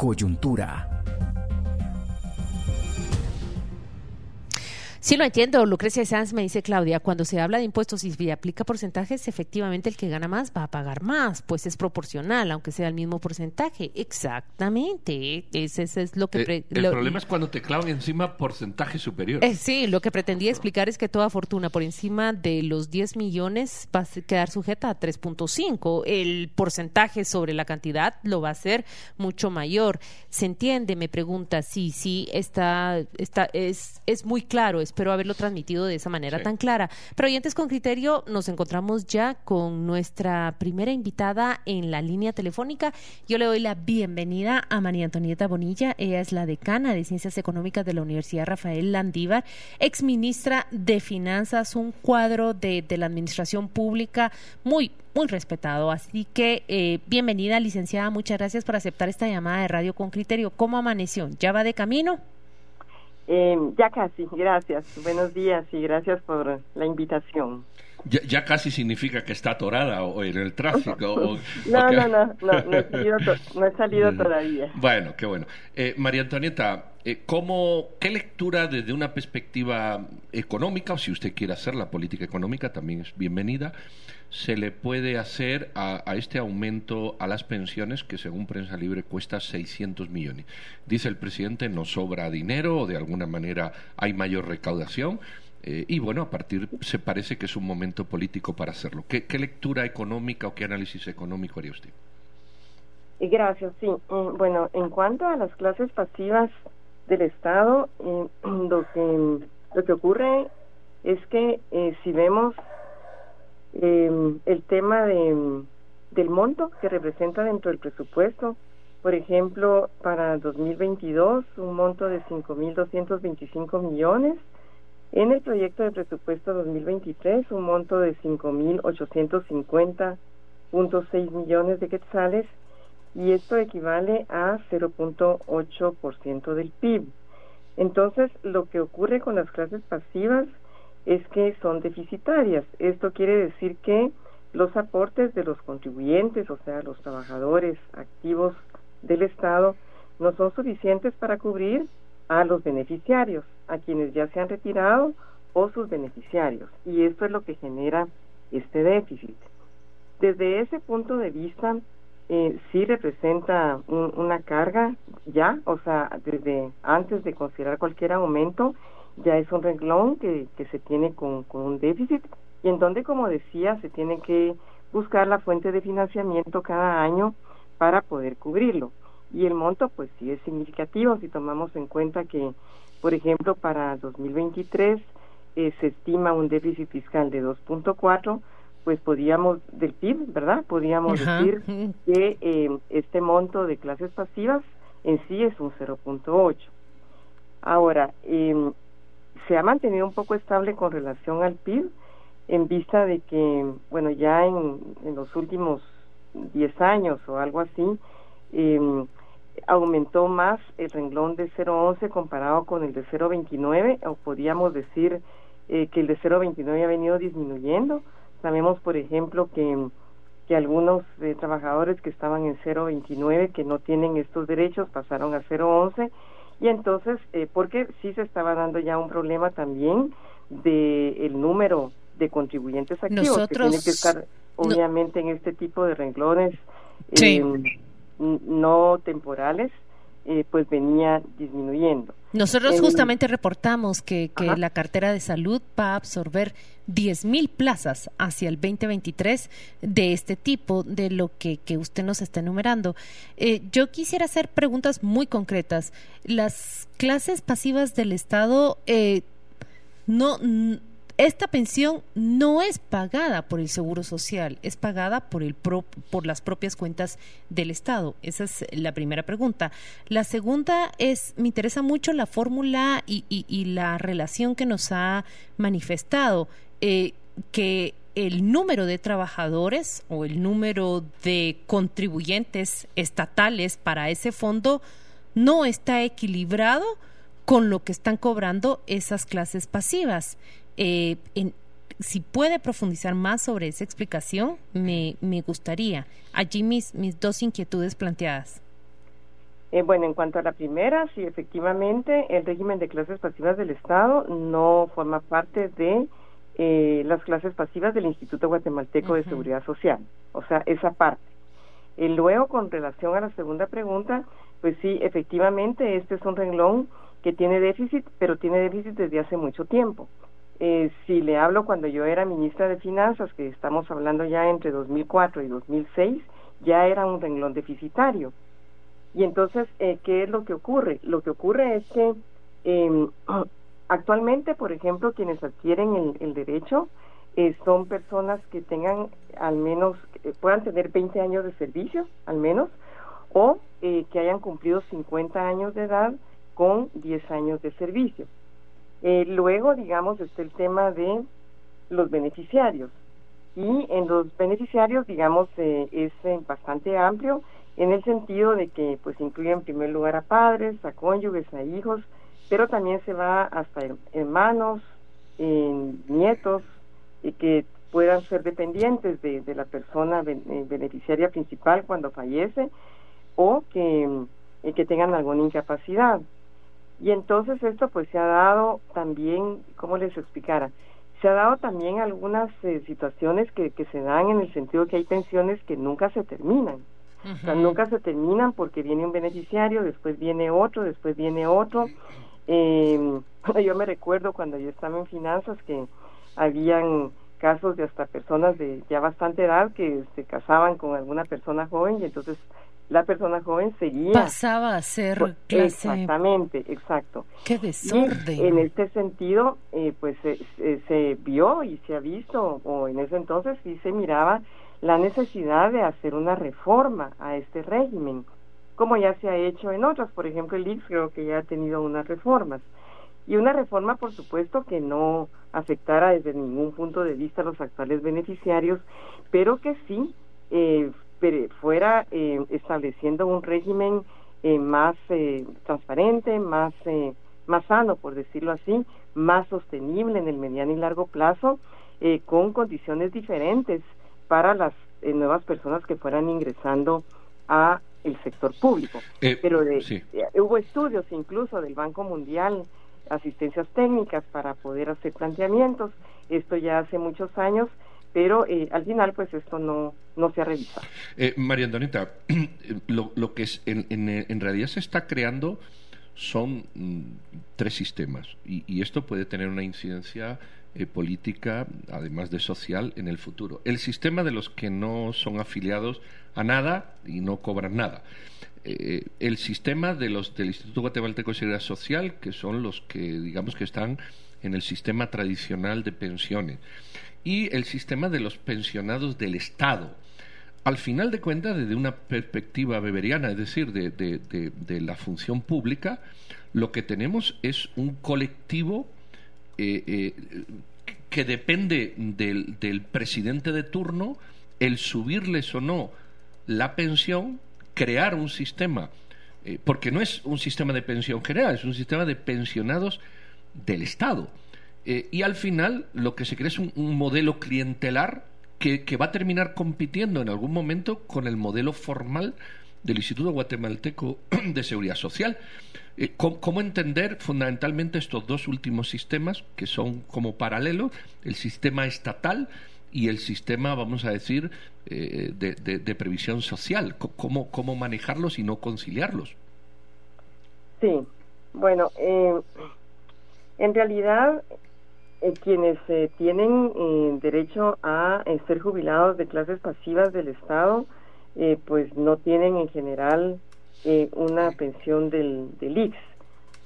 coyuntura. Sí, lo entiendo. Lucrecia Sanz me dice Claudia, cuando se habla de impuestos y se aplica porcentajes, efectivamente el que gana más va a pagar más, pues es proporcional, aunque sea el mismo porcentaje. Exactamente. Ese, es lo que... Eh, el problema es cuando te clavan encima porcentaje superior. Eh, sí, lo que pretendía explicar es que toda fortuna por encima de los 10 millones va a quedar sujeta a 3.5. El porcentaje sobre la cantidad lo va a ser mucho mayor. ¿Se entiende? Me pregunta. Sí, sí, está, está, es, es muy claro espero haberlo transmitido de esa manera tan clara. Pero oyentes con criterio, nos encontramos ya con nuestra primera invitada en la línea telefónica. Yo le doy la bienvenida a María Antonieta Bonilla. Ella es la decana de Ciencias Económicas de la Universidad Rafael Landívar, ex ministra de Finanzas, un cuadro de, la administración pública muy muy respetado. Así que eh, bienvenida, licenciada. Muchas gracias por aceptar esta llamada de Radio con Criterio. ¿Cómo amaneció? ¿Ya va de camino? Eh, ya casi, gracias. Buenos días y gracias por la invitación. Ya, casi significa que está atorada o en el tráfico. no, no, no, no, he salido, todavía. Bueno, qué bueno. Eh, María Antonieta, eh, ¿cómo, ¿qué lectura desde una perspectiva económica, o si usted quiere hacer la política económica, también es bienvenida, se le puede hacer a, este aumento a las pensiones que según Prensa Libre cuesta 600 millones? Dice el presidente, no sobra dinero o de alguna manera hay mayor recaudación. Eh, y bueno, a partir se parece que es un momento político para hacerlo. ¿Qué, lectura económica o qué análisis económico haría usted? Gracias, sí. Mm, bueno, en cuanto a las clases pasivas del Estado, eh, lo, que, lo que ocurre es que eh, si vemos el tema de, del monto que representa dentro del presupuesto, por ejemplo, para 2022, un monto de 5.225 millones, en el proyecto de presupuesto 2023, un monto de 5.850.6 millones de quetzales y esto equivale a 0.8% del PIB. Entonces, lo que ocurre con las clases pasivas es que son deficitarias. Esto quiere decir que los aportes de los contribuyentes, o sea, los trabajadores activos del Estado, no son suficientes para cubrir a los beneficiarios, a quienes ya se han retirado o sus beneficiarios. Y esto es lo que genera este déficit. Desde ese punto de vista, eh, sí representa una carga ya, o sea, desde antes de considerar cualquier aumento, ya es un renglón que, que se tiene con, con un déficit y en donde, como decía, se tiene que buscar la fuente de financiamiento cada año para poder cubrirlo. Y el monto pues sí es significativo si tomamos en cuenta que por ejemplo para 2023 eh, se estima un déficit fiscal de 2.4 pues podíamos del PIB verdad podríamos decir que eh, este monto de clases pasivas en sí es un 0.8 ahora eh, se ha mantenido un poco estable con relación al PIB en vista de que bueno ya en, en los últimos 10 años o algo así eh, aumentó más el renglón de 0.11 comparado con el de 0.29, o podríamos decir eh, que el de 0.29 ha venido disminuyendo. Sabemos, por ejemplo, que, que algunos eh, trabajadores que estaban en 0.29, que no tienen estos derechos, pasaron a 0.11, y entonces, eh, porque sí se estaba dando ya un problema también de el número de contribuyentes activos, que tiene que estar obviamente en este tipo de renglones. Sí no temporales, eh, pues venía disminuyendo. Nosotros justamente reportamos que, que la cartera de salud va a absorber 10.000 plazas hacia el 2023 de este tipo, de lo que, que usted nos está enumerando. Eh, yo quisiera hacer preguntas muy concretas. Las clases pasivas del Estado eh, no esta pensión no es pagada por el Seguro Social, es pagada por, el por las propias cuentas del Estado. Esa es la primera pregunta. La segunda es, me interesa mucho la fórmula y, la relación que nos ha manifestado, eh, que el número de trabajadores o el número de contribuyentes estatales para ese fondo no está equilibrado con lo que están cobrando esas clases pasivas. Eh, si puede profundizar más sobre esa explicación, me, me gustaría. Allí mis, mis dos inquietudes planteadas. Eh, bueno, en cuanto a la primera, sí, efectivamente, el régimen de clases pasivas del Estado no forma parte de eh, las clases pasivas del Instituto Guatemalteco de Seguridad Social, o sea, esa parte. Y luego, con relación a la segunda pregunta, pues sí, efectivamente, este es un renglón que tiene déficit, pero tiene déficit desde hace mucho tiempo. Eh, si le hablo cuando yo era ministra de Finanzas, que estamos hablando ya entre 2004 y 2006, ya era un renglón deficitario. Y entonces, eh, ¿qué es lo que ocurre? Lo que ocurre es que eh, actualmente, por ejemplo, quienes adquieren el, el derecho eh, son personas que tengan al menos, puedan tener 20 años de servicio, al menos, o eh, que hayan cumplido 50 años de edad con 10 años de servicio. Eh, luego, digamos, está el tema de los beneficiarios. Y en los beneficiarios, digamos, eh, es bastante amplio en el sentido de que pues incluye en primer lugar a padres, a cónyuges, a hijos, pero también se va hasta hermanos, nietos, que puedan ser dependientes de, la persona eh, beneficiaria principal cuando fallece o que, eh, que tengan alguna incapacidad. Y entonces esto pues se ha dado también, ¿cómo les explicara? Se ha dado también algunas eh, situaciones que, que se dan en el sentido que hay pensiones que nunca se terminan. O sea, nunca se terminan porque viene un beneficiario, después viene otro, después viene otro. Eh, yo me recuerdo cuando yo estaba en finanzas que habían casos de hasta personas de ya bastante edad que se casaban con alguna persona joven y entonces la persona joven seguía. Pasaba a ser clase exactamente exacto. Qué desorden. en este sentido eh, pues se, vio y se ha visto o en ese entonces sí se miraba la necesidad de hacer una reforma a este régimen, como ya se ha hecho en otras, por ejemplo el IX creo que ya ha tenido unas reformas. Y una reforma, por supuesto, que no afectara desde ningún punto de vista a los actuales beneficiarios, pero que sí eh, fuera eh, estableciendo un régimen eh, más eh, transparente, más, eh, más sano, por decirlo así, más sostenible en el mediano y largo plazo, eh, con condiciones diferentes para las eh, nuevas personas que fueran ingresando a el sector público. Pero de, sí. hubo estudios incluso del Banco Mundial, asistencias técnicas para poder hacer planteamientos. Esto ya hace muchos años, pero eh, al final pues esto no, no se ha revisado. Eh, María Antonieta, lo, lo que es, en, en, realidad se está creando son mm, tres sistemas y, y esto puede tener una incidencia eh, política, además de social, en el futuro. El sistema de los que no son afiliados a nada y no cobran nada. Eh, el sistema de los del Instituto Guatemalteco de Seguridad Social, que son los que, digamos, que están en el sistema tradicional de pensiones. Y el sistema de los pensionados del Estado. Al final de cuentas, desde una perspectiva beberiana, es decir, de, de, de, la función pública, lo que tenemos es un colectivo eh, eh, que depende del, del, presidente de turno el subirles o no la pensión, crear un sistema, eh, porque no es un sistema de pensión general, es un sistema de pensionados del Estado. Eh, y al final lo que se crea es un, modelo clientelar que, que, va a terminar compitiendo en algún momento con el modelo formal del Instituto Guatemalteco de Seguridad Social. Eh, ¿cómo, ¿cómo, entender fundamentalmente estos dos últimos sistemas que son como paralelos, el sistema estatal y el sistema, vamos a decir, eh, de, de, de, previsión social? ¿Cómo, ¿Cómo manejarlos y no conciliarlos? Sí, bueno, eh, en realidad eh, quienes eh, tienen eh, derecho a ser jubilados de clases pasivas del Estado, pues no tienen en general una pensión del, del IX.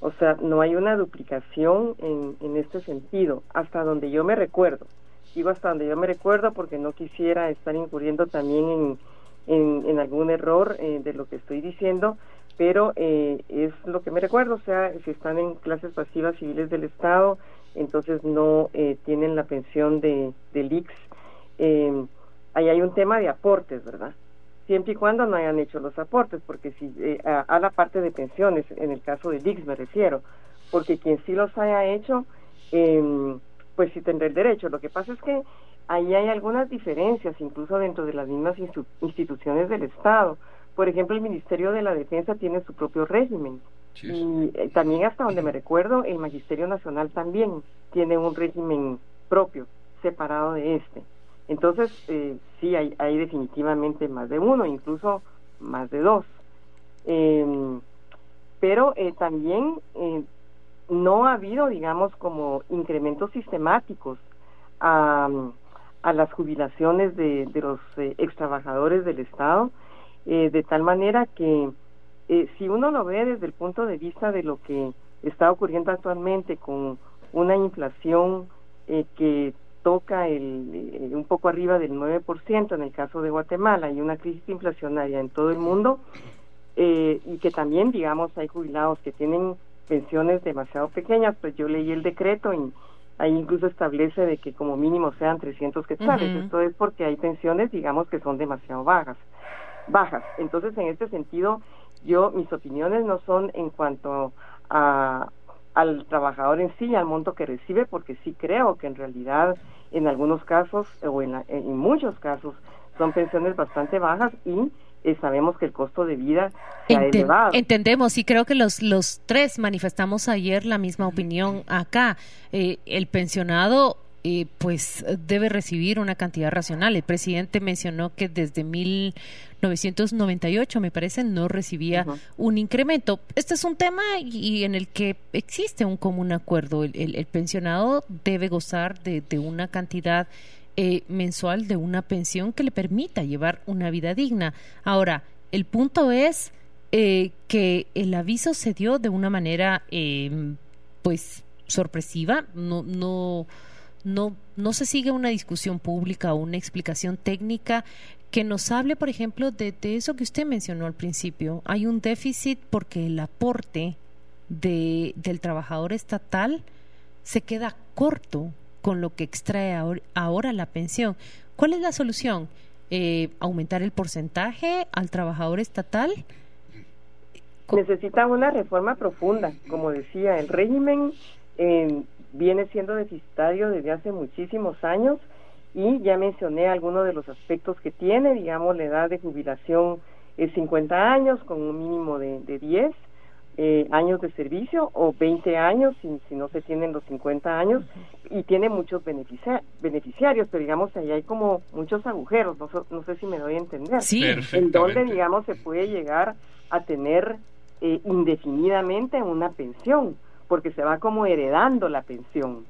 O sea, no hay una duplicación en, en este sentido, hasta donde yo me recuerdo. Digo hasta donde yo me recuerdo porque no quisiera estar incurriendo también en, en, en algún error de lo que estoy diciendo, pero eh, es lo que me recuerdo, o sea, si están en clases pasivas civiles del Estado, entonces no eh, tienen la pensión de, del IX. Eh, ahí hay un tema de aportes, ¿verdad? Siempre y cuando no hayan hecho los aportes, porque si eh, a, la parte de pensiones, en el caso del IX me refiero, porque quien sí los haya hecho, eh, pues sí tendrá el derecho. Lo que pasa es que ahí hay algunas diferencias, incluso dentro de las mismas institu instituciones del Estado, por ejemplo, el Ministerio de la Defensa tiene su propio régimen. Y eh, también hasta donde me recuerdo, el Magisterio Nacional también tiene un régimen propio, separado de este. Entonces, eh, sí, hay, hay definitivamente más de uno, incluso más de dos. Em, pero eh, también eh, no ha habido, digamos, como incrementos sistemáticos a, a las jubilaciones de, de los ex trabajadores del Estado, de tal manera que eh, si uno lo ve desde el punto de vista de lo que está ocurriendo actualmente con una inflación eh, que toca el, un poco arriba del 9% en el caso de Guatemala y una crisis inflacionaria en todo el mundo, eh, y que también, digamos, hay jubilados que tienen pensiones demasiado pequeñas, pues yo leí el decreto y ahí incluso establece de que como mínimo sean 300 quetzales. Esto es porque hay pensiones, digamos, que son demasiado bajas. Bajas. Entonces, en este sentido, yo mis opiniones no son en cuanto a al trabajador en sí, al monto que recibe, porque sí creo que en realidad en algunos casos o en, en muchos casos son pensiones bastante bajas y eh, sabemos que el costo de vida se ha elevado. Entendemos y creo que los, los tres manifestamos ayer la misma opinión acá. Eh, el pensionado eh, pues debe recibir una cantidad racional. El presidente mencionó que desde 1998, me parece, no recibía un incremento. Este es un tema y, en el que existe un común acuerdo. El, el, pensionado debe gozar de, de una cantidad eh, mensual de una pensión que le permita llevar una vida digna. Ahora, el punto es eh, que el aviso se dio de una manera, eh, pues, sorpresiva. No, no, no, no se sigue una discusión pública o una explicación técnica que nos hable, por ejemplo, de, de eso que usted mencionó al principio. Hay un déficit porque el aporte de, del trabajador estatal se queda corto con lo que extrae ahora la pensión. ¿Cuál es la solución? Eh, ¿Aumentar el porcentaje al trabajador estatal? Necesita una reforma profunda, como decía, el régimen eh, viene siendo deficitario desde hace muchísimos años y ya mencioné algunos de los aspectos que tiene, digamos, la edad de jubilación es 50 años con un mínimo de, de 10, eh, años de servicio o 20 años si, si no se tienen los 50 años y tiene muchos beneficia beneficiarios, pero digamos ahí hay como muchos agujeros, no, no sé si me doy a entender, sí, en donde digamos se puede llegar a tener eh, indefinidamente una pensión, porque se va como heredando la pensión.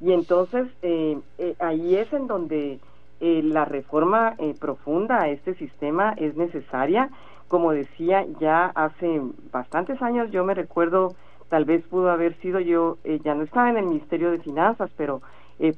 Y entonces eh, eh, ahí es en donde eh, la reforma eh, profunda a este sistema es necesaria como decía, ya hace bastantes años, yo me recuerdo, tal vez pudo haber sido yo, ya no estaba en el Ministerio de Finanzas, pero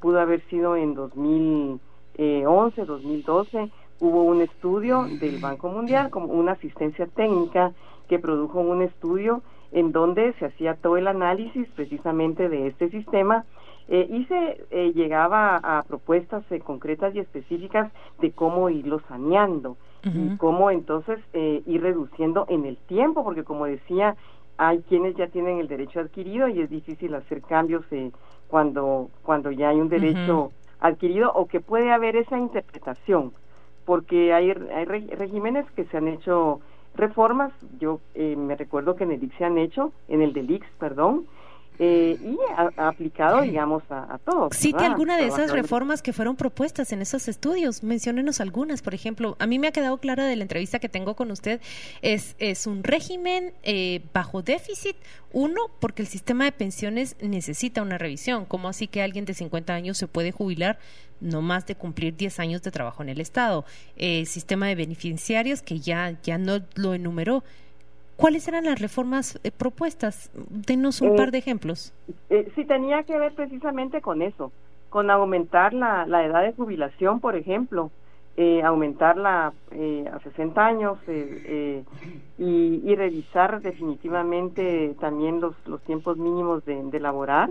pudo haber sido en 2011, 2012, hubo un estudio del Banco Mundial, como una asistencia técnica que produjo un estudio en donde se hacía todo el análisis precisamente de este sistema eh, y se eh, llegaba a, propuestas eh, concretas y específicas de cómo irlo saneando y cómo entonces eh, ir reduciendo en el tiempo, porque como decía, hay quienes ya tienen el derecho adquirido y es difícil hacer cambios eh, cuando, cuando ya hay un derecho adquirido o que puede haber esa interpretación, porque hay, hay regímenes que se han hecho reformas, yo eh, me recuerdo que en el IX se han hecho, en el del IX, perdón, eh, y ha, aplicado, digamos, a, a todos. Cite alguna de esas reformas que fueron propuestas en esos estudios. Menciónenos algunas, por ejemplo. A mí me ha quedado clara de la entrevista que tengo con usted, es, es un régimen eh, bajo déficit. Uno, porque el sistema de pensiones necesita una revisión. ¿Cómo así que alguien de 50 años se puede jubilar no más de cumplir 10 años de trabajo en el Estado? Eh, sistema de beneficiarios, que ya, ya no lo enumeró ¿Cuáles eran las reformas eh, propuestas? Denos un Eh, par de ejemplos. Eh, sí, tenía que ver precisamente con eso, con aumentar la, la edad de jubilación, por ejemplo, eh, aumentarla eh, a 60 años y, y revisar definitivamente también los, los tiempos mínimos de, de laborar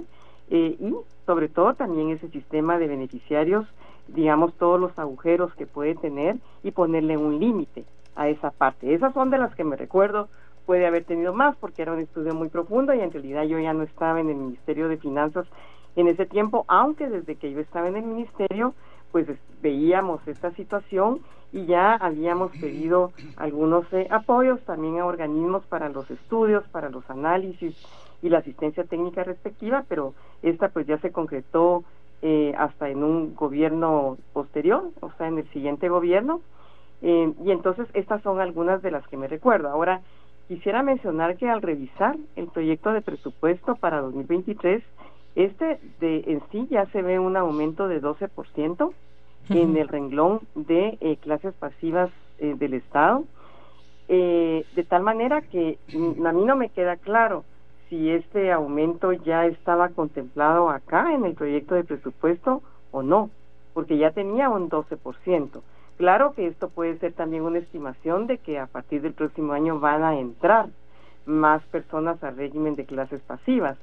eh, y sobre todo también ese sistema de beneficiarios, digamos, todos los agujeros que puede tener y ponerle un límite a esa parte. Esas son de las que me recuerdo puede haber tenido más porque era un estudio muy profundo y en realidad yo ya no estaba en el Ministerio de Finanzas en ese tiempo, aunque desde que yo estaba en el ministerio, pues veíamos esta situación y ya habíamos pedido algunos eh, apoyos también a organismos para los estudios, para los análisis y la asistencia técnica respectiva, pero esta pues ya se concretó eh, hasta en un gobierno posterior, o sea, en el siguiente gobierno. Eh, y entonces estas son algunas de las que me recuerdo. Ahora, quisiera mencionar que al revisar el proyecto de presupuesto para 2023, este de en sí ya se ve un aumento de 12% en el renglón de eh, clases pasivas del Estado, de tal manera que a mí no me queda claro si este aumento ya estaba contemplado acá en el proyecto de presupuesto o no, porque ya tenía un 12%. Claro que esto puede ser también una estimación de que a partir del próximo año van a entrar más personas al régimen de clases pasivas,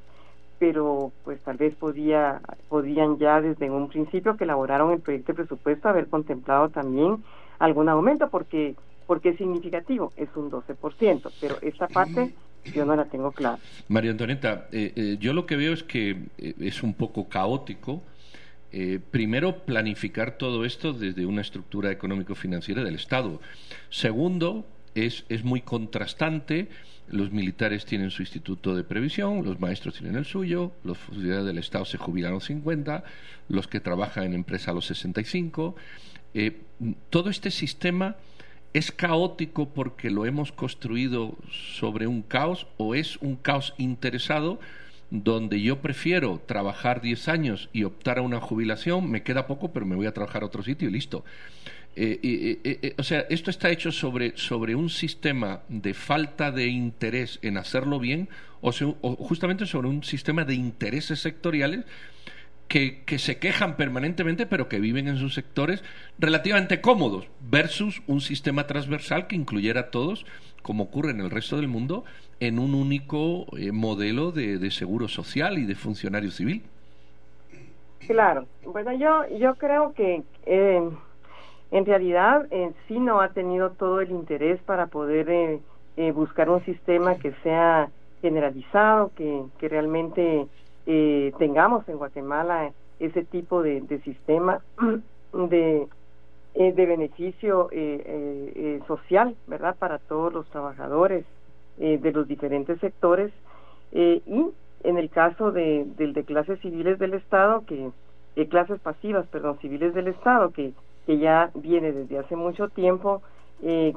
pero pues tal vez podía, podían ya desde un principio que elaboraron el proyecto de presupuesto haber contemplado también algún aumento, porque porque es significativo, es un 12%, pero esta parte yo no la tengo clara. María Antonieta, eh, eh, yo lo que veo es que eh, es un poco caótico. Primero, planificar todo esto desde una estructura económico-financiera del Estado. Segundo, es, es muy contrastante. Los militares tienen su instituto de previsión, los maestros tienen el suyo, los funcionarios del Estado se jubilan a los 50, los que trabajan en empresa a los 65. todo este sistema ¿Es caótico porque lo hemos construido sobre un caos o es un caos interesado donde yo prefiero trabajar 10 años y optar a una jubilación, me queda poco, pero me voy a trabajar a otro sitio y listo? Eh, eh, eh, o sea, esto está hecho sobre, sobre un sistema de falta de interés en hacerlo bien o justamente sobre un sistema de intereses sectoriales que, se quejan permanentemente, pero que viven en sus sectores relativamente cómodos, versus un sistema transversal que incluyera a todos, como ocurre en el resto del mundo, en un único eh, modelo de, seguro social y de funcionario civil. Claro, bueno, yo, yo creo que eh, en realidad eh, sí no ha tenido todo el interés para poder buscar un sistema que sea generalizado, que, que realmente eh, tengamos en Guatemala ese tipo de, sistema de, eh, de beneficio eh, social, ¿verdad? Para todos los trabajadores de los diferentes sectores y en el caso de, del de clases civiles del Estado, que clases pasivas, perdón, civiles del Estado, que, que ya viene desde hace mucho tiempo,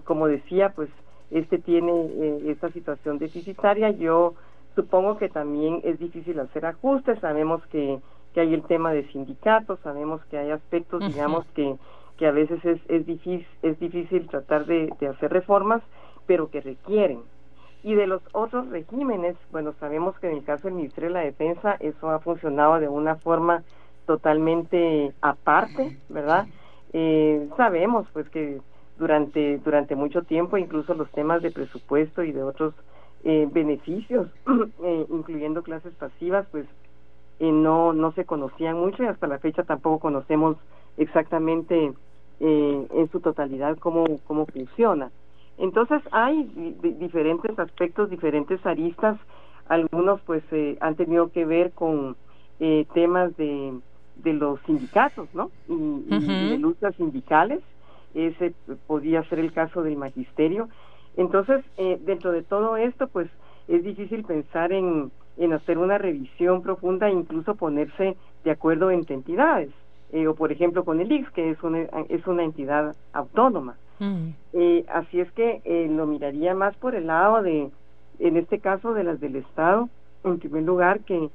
como decía, pues este tiene esta situación deficitaria. Yo Supongo que también es difícil hacer ajustes, sabemos que, que hay el tema de sindicatos, sabemos que hay aspectos, digamos, que, que a veces es, es, difícil, es difícil tratar de, hacer reformas, pero que requieren. Y de los otros regímenes, bueno, sabemos que en el caso del Ministerio de la Defensa eso ha funcionado de una forma totalmente aparte, ¿verdad? Eh, sabemos pues que durante durante mucho tiempo incluso los temas de presupuesto y de otros eh, beneficios, eh, incluyendo clases pasivas, pues eh, no, no se conocían mucho y hasta la fecha tampoco conocemos exactamente en su totalidad cómo, cómo funciona. Entonces hay diferentes aspectos, diferentes aristas, algunos pues han tenido que ver con temas de, de los sindicatos, ¿no? Y, de luchas sindicales, ese podía ser el caso del magisterio, entonces, eh, dentro de todo esto, pues es difícil pensar en, en hacer una revisión profunda e incluso ponerse de acuerdo entre entidades. Eh, o por ejemplo con el IX, que es una, es una entidad autónoma. Eh, así es que lo miraría más por el lado de, en este caso, de las del Estado, en primer lugar, que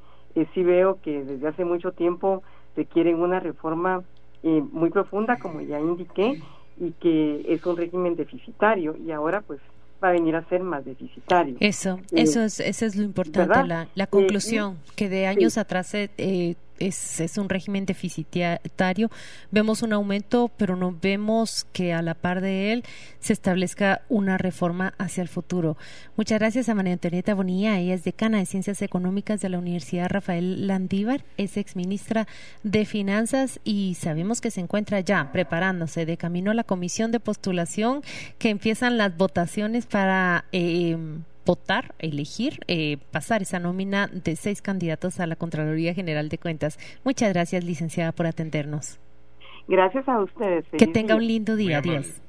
sí veo que desde hace mucho tiempo requieren una reforma muy profunda, como ya indiqué, y que es un régimen deficitario y ahora pues va a venir a ser más deficitario. Eso, eso es, eso es lo importante, la, la, conclusión, que de años atrás eh, es, es, un régimen deficitario. Vemos un aumento, pero no vemos que a la par de él se establezca una reforma hacia el futuro. Muchas gracias a María Antonieta Bonilla. Ella es decana de Ciencias Económicas de la Universidad Rafael Landívar, es exministra de Finanzas y sabemos que se encuentra ya preparándose de camino a la comisión de postulación que empiezan las votaciones para... Eh, votar, elegir, eh, pasar esa nómina de seis candidatos a la Contraloría General de Cuentas. Muchas gracias, licenciada, por atendernos. Gracias a ustedes. Que tenga un lindo día. Adiós.